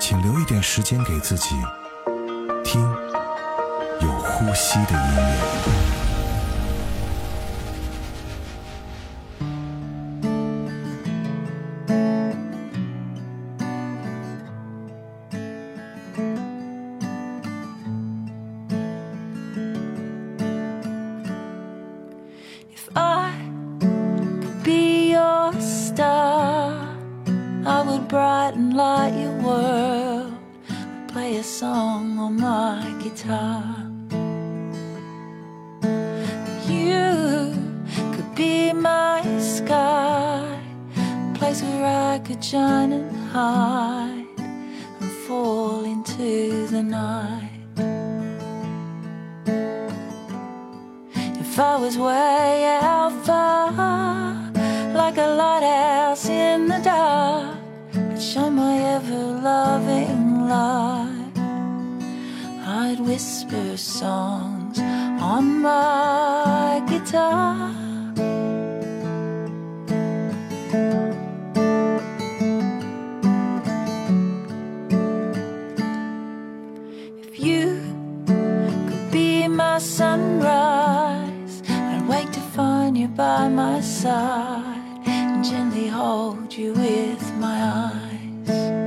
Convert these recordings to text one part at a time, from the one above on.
请留一点时间给自己，听有呼吸的音乐。Brighten light your world. play a song on my guitar. You could be my sky, a place where I could shine and hide and fall into the night. If I was way out far, like a lighthouse in the dark, I'd show my ever loving love whisper songs on my guitar. If you could be my sunrise, I'd wake to find you by my side and gently hold you with my eyes.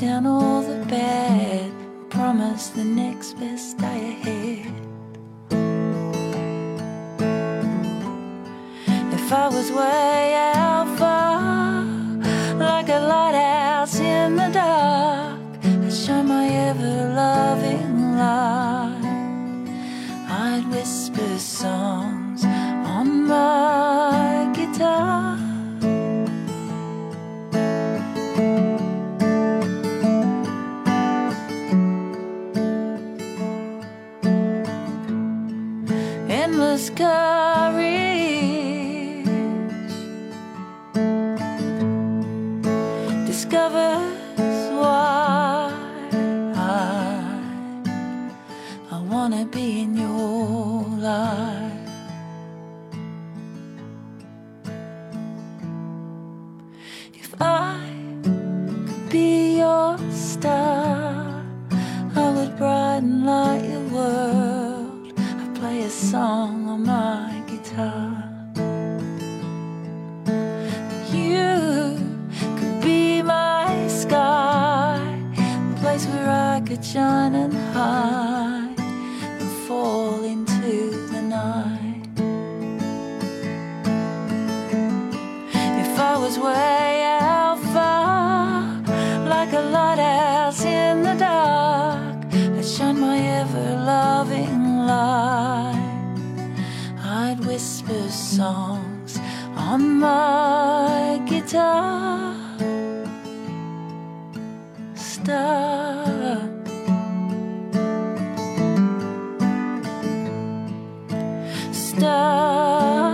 down all the bad. Promise the next best day ahead. If I was way out. If I could be your star, I would brighten light your world. I'd play a song. Star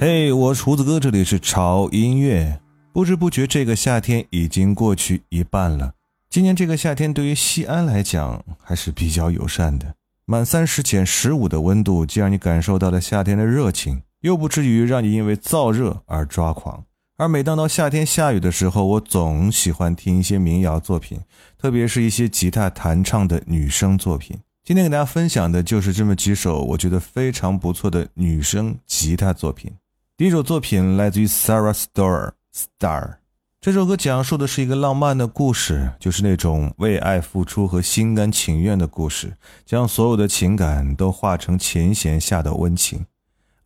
嘿，我厨子哥，这里是潮音乐。不知不觉，这个夏天已经过去一半了。今年这个夏天对于西安来讲还是比较友善的，满三十减十五的温度，既让你感受到了夏天的热情，又不至于让你因为燥热而抓狂。而每当到夏天下雨的时候，我总喜欢听一些民谣作品，特别是一些吉他弹唱的女生作品。今天给大家分享的就是这么几首我觉得非常不错的女生吉他作品。第一首作品来自于 Sarah Storer。Star 这首歌讲述的是一个浪漫的故事，就是那种为爱付出和心甘情愿的故事，将所有的情感都化成琴弦下的温情。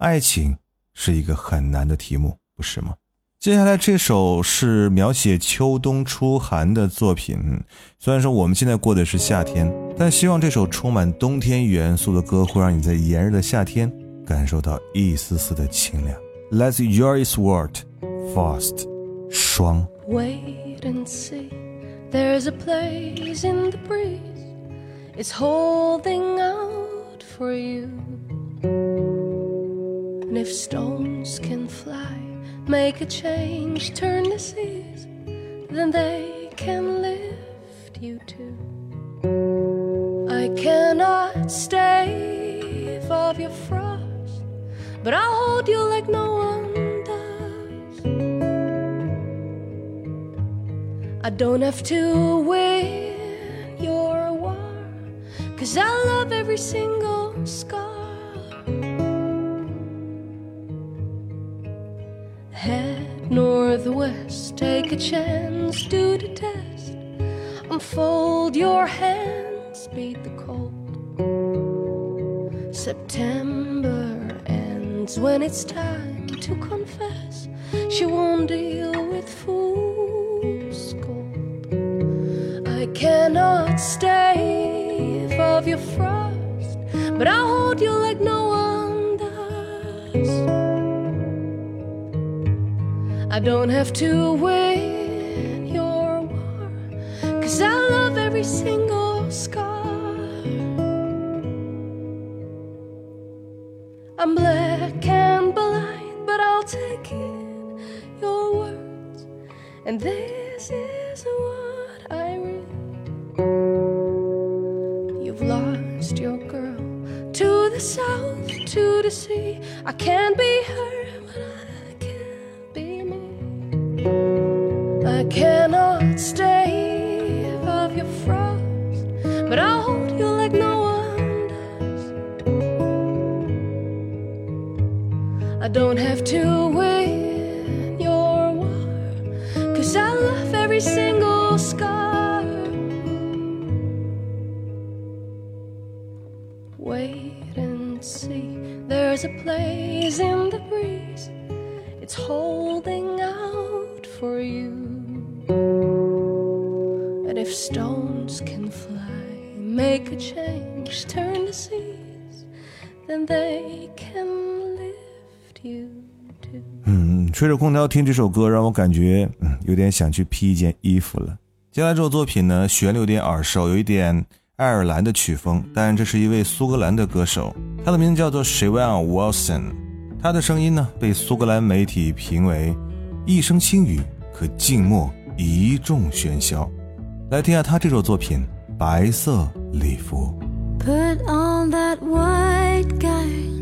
爱情是一个很难的题目，不是吗？接下来这首是描写秋冬初寒的作品。虽然说我们现在过的是夏天，但希望这首充满冬天元素的歌会让你在炎热的夏天感受到一丝丝的清凉。Let's enjoy this word fast，霜。Wait and see, there's a place in the breeze, it's holding out for you. And if stones can fly, make a change, turn the seas, then they can lift you too. I cannot stave off your frost, but I'll hold you like no one does. I don't have to win your war, cause I love every single scar. Head northwest, take a chance, do the test. Unfold your hands, beat the cold. September ends when it's time to confess. She won't deal with fool's gold. I cannot stave off your frost, but I'll hold you like no one I don't have to win your war, cause I love every single scar. Don't have to 吹着空调听这首歌，让我感觉嗯有点想去披一件衣服了。接下来这首作品呢，旋律有点耳熟，有一点爱尔兰的曲风，但这是一位苏格兰的歌手，他的名字叫做 s h a w a n Wilson，他的声音呢被苏格兰媒体评为一声轻语可静默一众喧嚣。来听下他这首作品《白色礼服》。Put on that white gown.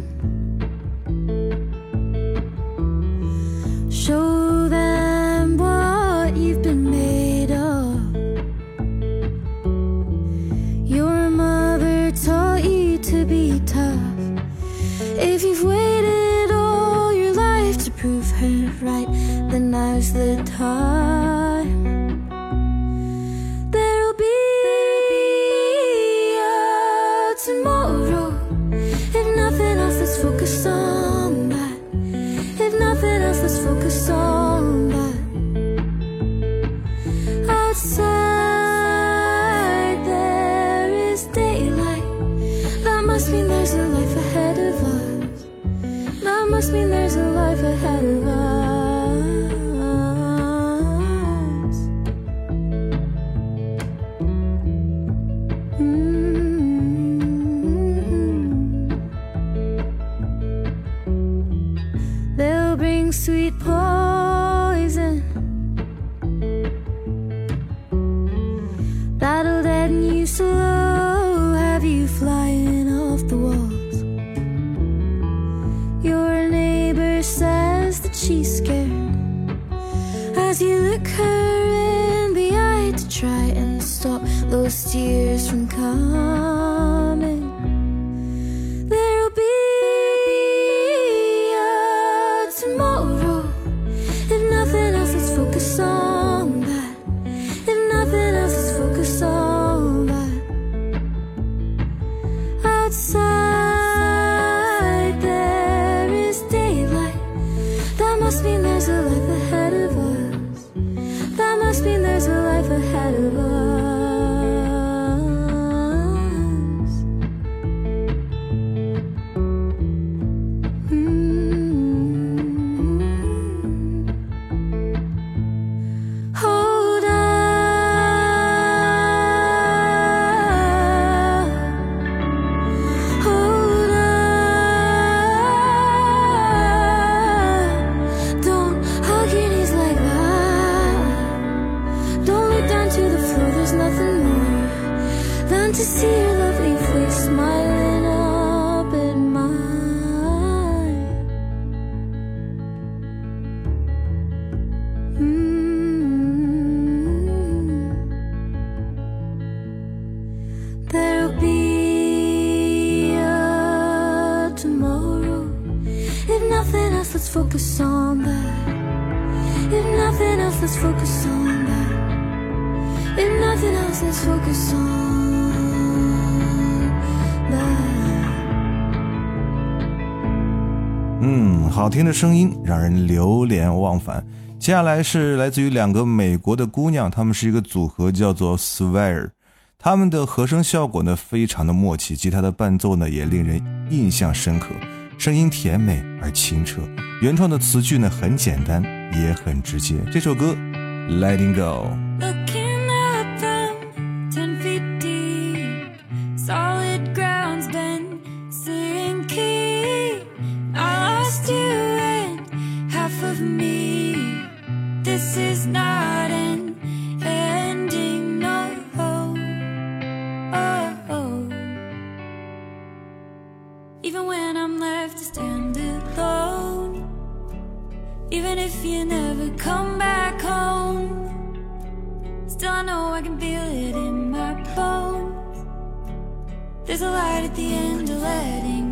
ahead of us. 嗯，好听的声音让人流连忘返。接下来是来自于两个美国的姑娘，她们是一个组合，叫做 Swear。她们的和声效果呢，非常的默契；吉他的伴奏呢，也令人印象深刻。声音甜美而清澈，原创的词句呢，很简单也很直接。这首歌《Letting Go》。now, I can feel it in my bones. There's a light at the end of letting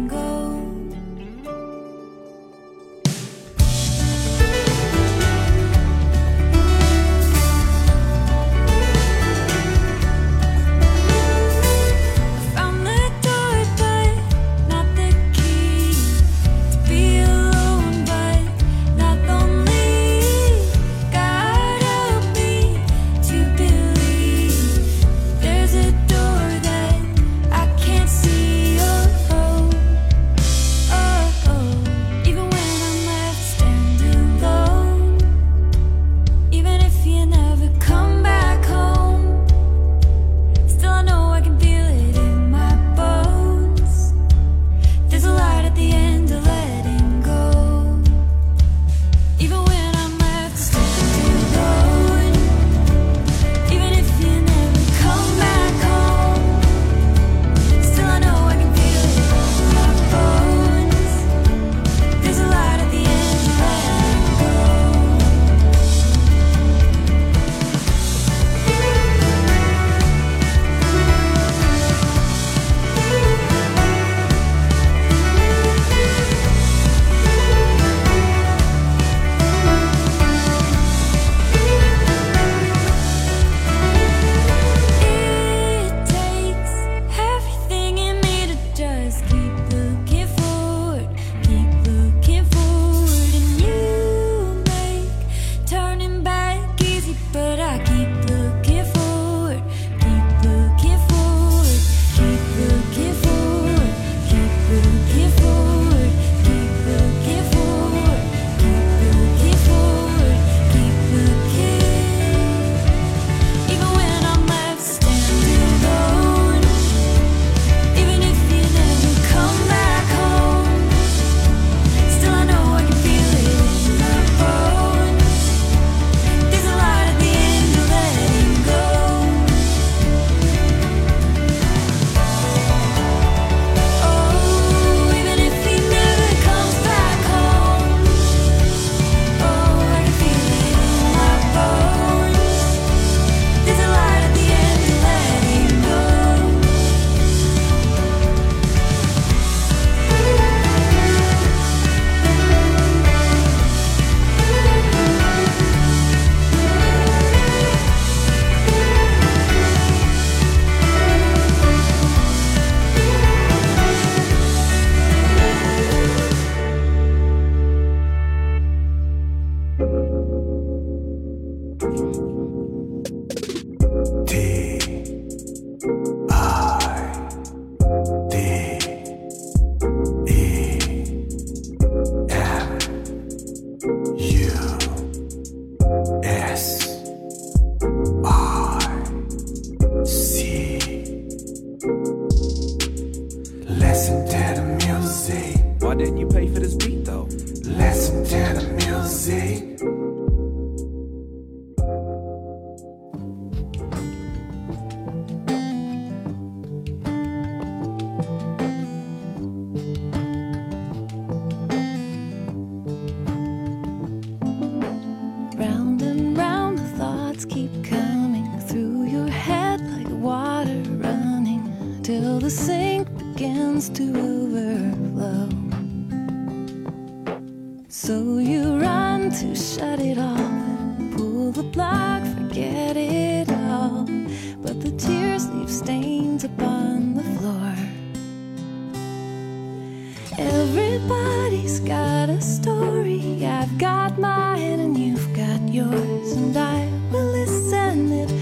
Everybody's got a story. I've got mine and you've got yours, and I will listen if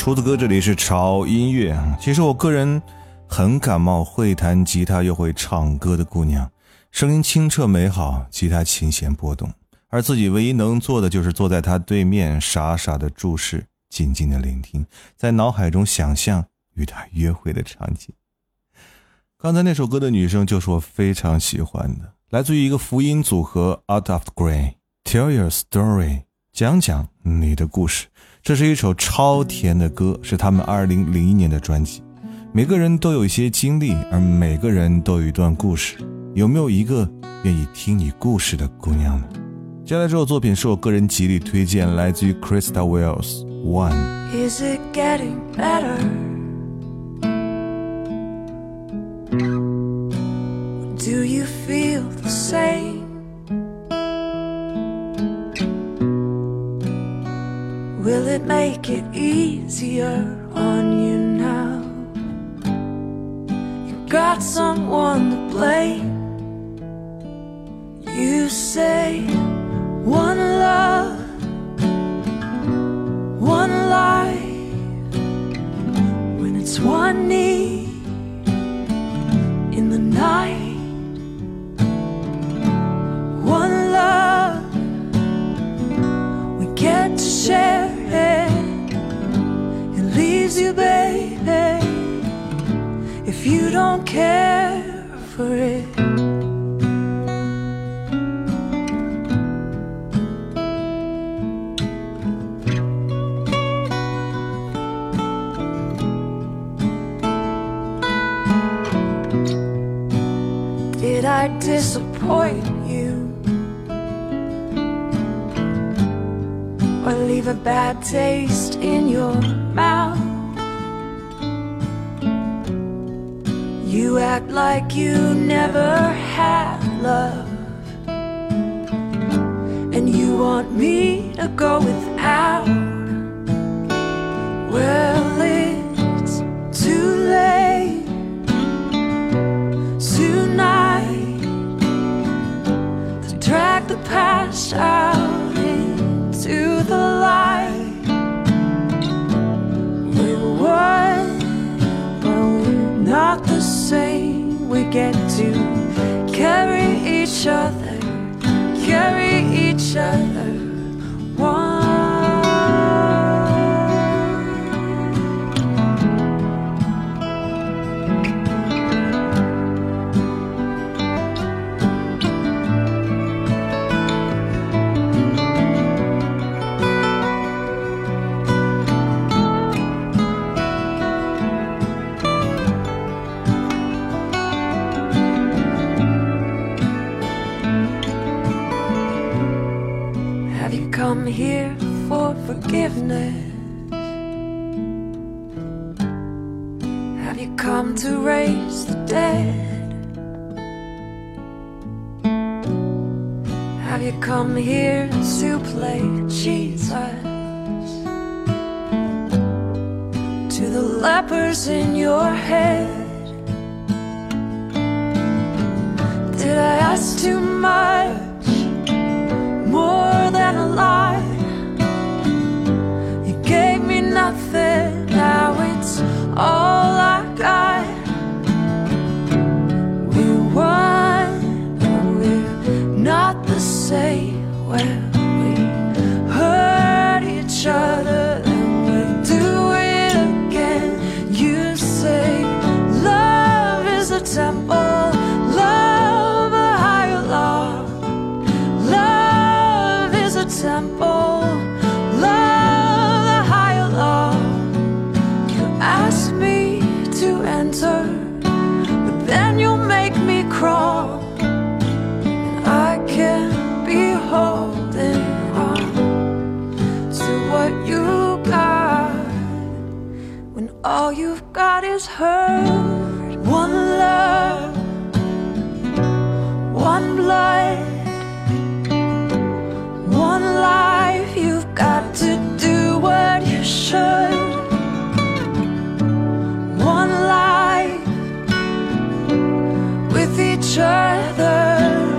厨子哥，这里是潮音乐。其实我个人很感冒会弹吉他又会唱歌的姑娘，声音清澈美好，吉他琴弦波动，而自己唯一能做的就是坐在她对面，傻傻的注视，静静的聆听，在脑海中想象与她约会的场景。刚才那首歌的女生就是我非常喜欢的，来自于一个福音组合 Out of the Grey。Tell your story，讲讲你的故事。这是一首超甜的歌，是他们2001年的专辑。每个人都有一些经历，而每个人都有一段故事。有没有一个愿意听你故事的姑娘呢？接下来这首作品是我个人极力推荐，来自于 Krista Wells One。Is it getting better? Do you feel the same? Will it make it easier on you now? You got someone to blame. You say one love one life when it's one need like you never had love. And you want me to go without. You come to raise the dead? Have you come here to play Jesus? To the lepers in your head? Did I ask too much? more than a lie. You gave me nothing, now it's all I God. All you've got is hurt. One love, one blood. One life, you've got to do what you should. One life with each other,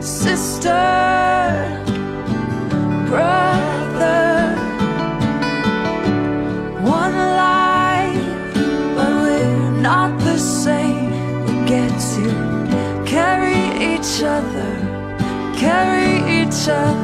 sister, brother. Each other carry each other.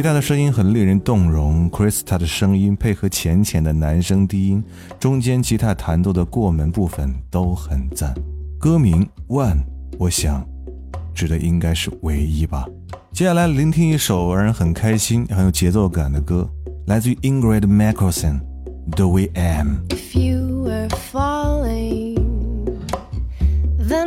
吉他的声音很令人动容，Krista 的声音配合浅浅的男声低音，中间吉他弹奏的过门部分都很赞。歌名 One，我想指的应该是唯一吧。接下来聆听一首让人很开心、很有节奏感的歌，来自于 Ingrid Michaelson，《The Way Am》。If you were falling, the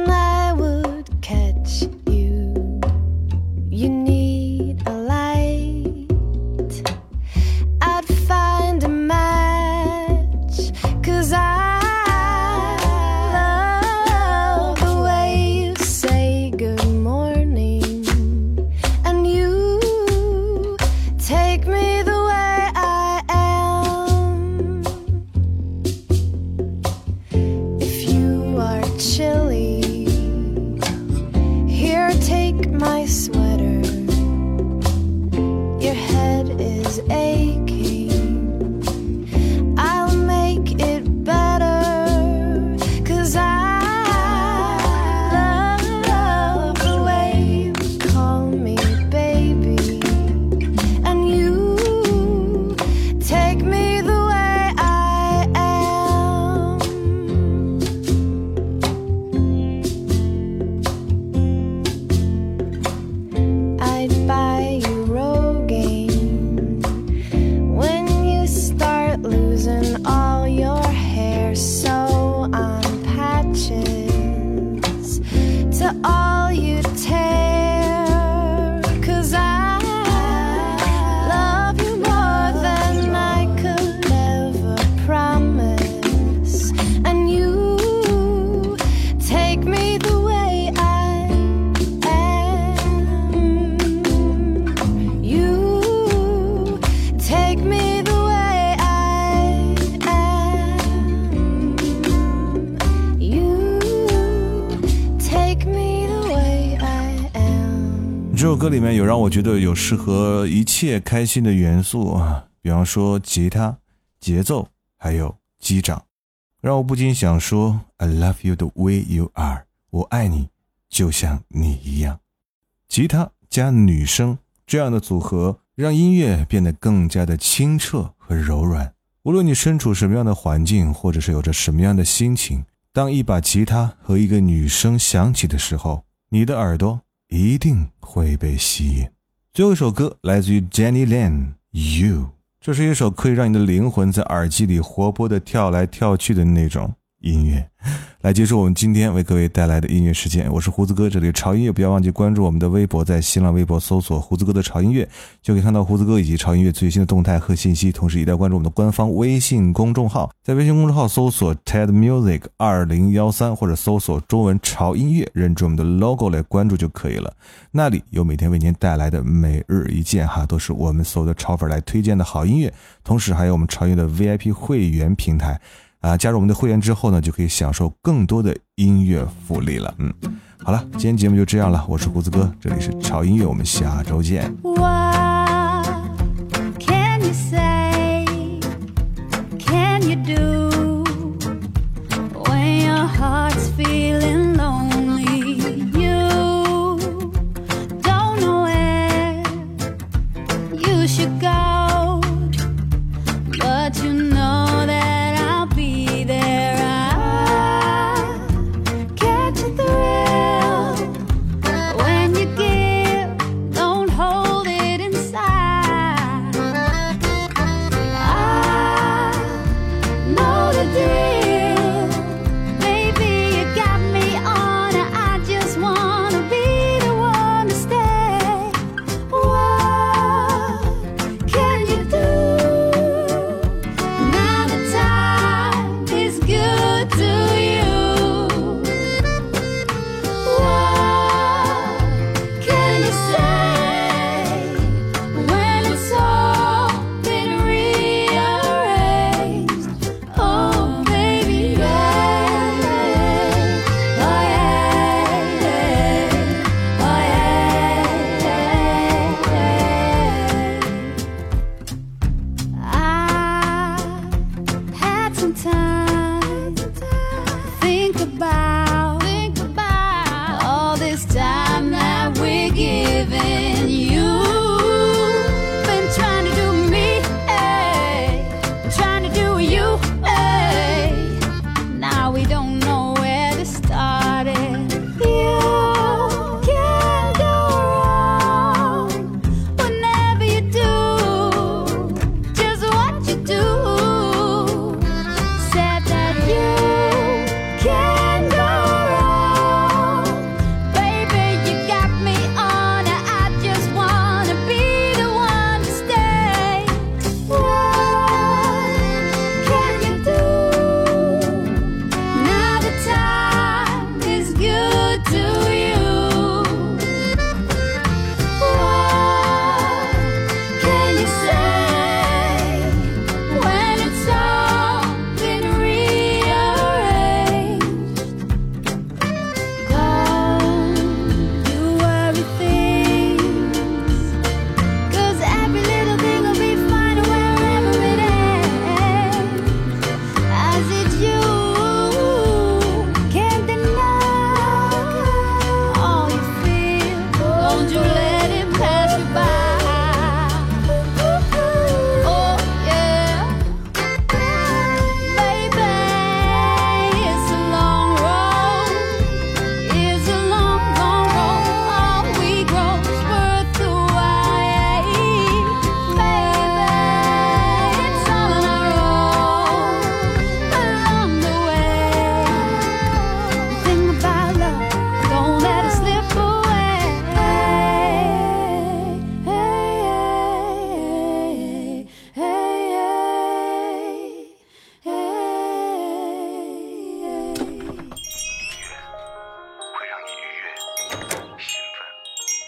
to all 歌里面有让我觉得有适合一切开心的元素啊，比方说吉他、节奏，还有击掌，让我不禁想说：“I love you the way you are。”我爱你，就像你一样。吉他加女声这样的组合，让音乐变得更加的清澈和柔软。无论你身处什么样的环境，或者是有着什么样的心情，当一把吉他和一个女声响起的时候，你的耳朵一定会被吸引。最后一首歌来自于 Jenny Lane，You》，这是一首可以让你的灵魂在耳机里活泼的跳来跳去的那种音乐。来结束我们今天为各位带来的音乐时间，我是胡子哥，这里潮音乐，不要忘记关注我们的微博，在新浪微博搜索“胡子哥的潮音乐”，就可以看到胡子哥以及潮音乐最新的动态和信息。同时，一定要关注我们的官方微信公众号，在微信公众号搜索 “TED Music 二零幺三”或者搜索中文“潮音乐”，认准我们的 logo 来关注就可以了。那里有每天为您带来的每日一见，哈，都是我们所有的潮粉来推荐的好音乐，同时还有我们潮音乐的 VIP 会员平台。啊，加入我们的会员之后呢，就可以享受更多的音乐福利了。嗯，好了，今天节目就这样了，我是胡子哥，这里是潮音乐，我们下周见。Heart's feeling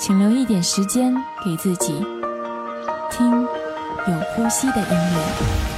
请留一点时间给自己听有呼吸的音乐。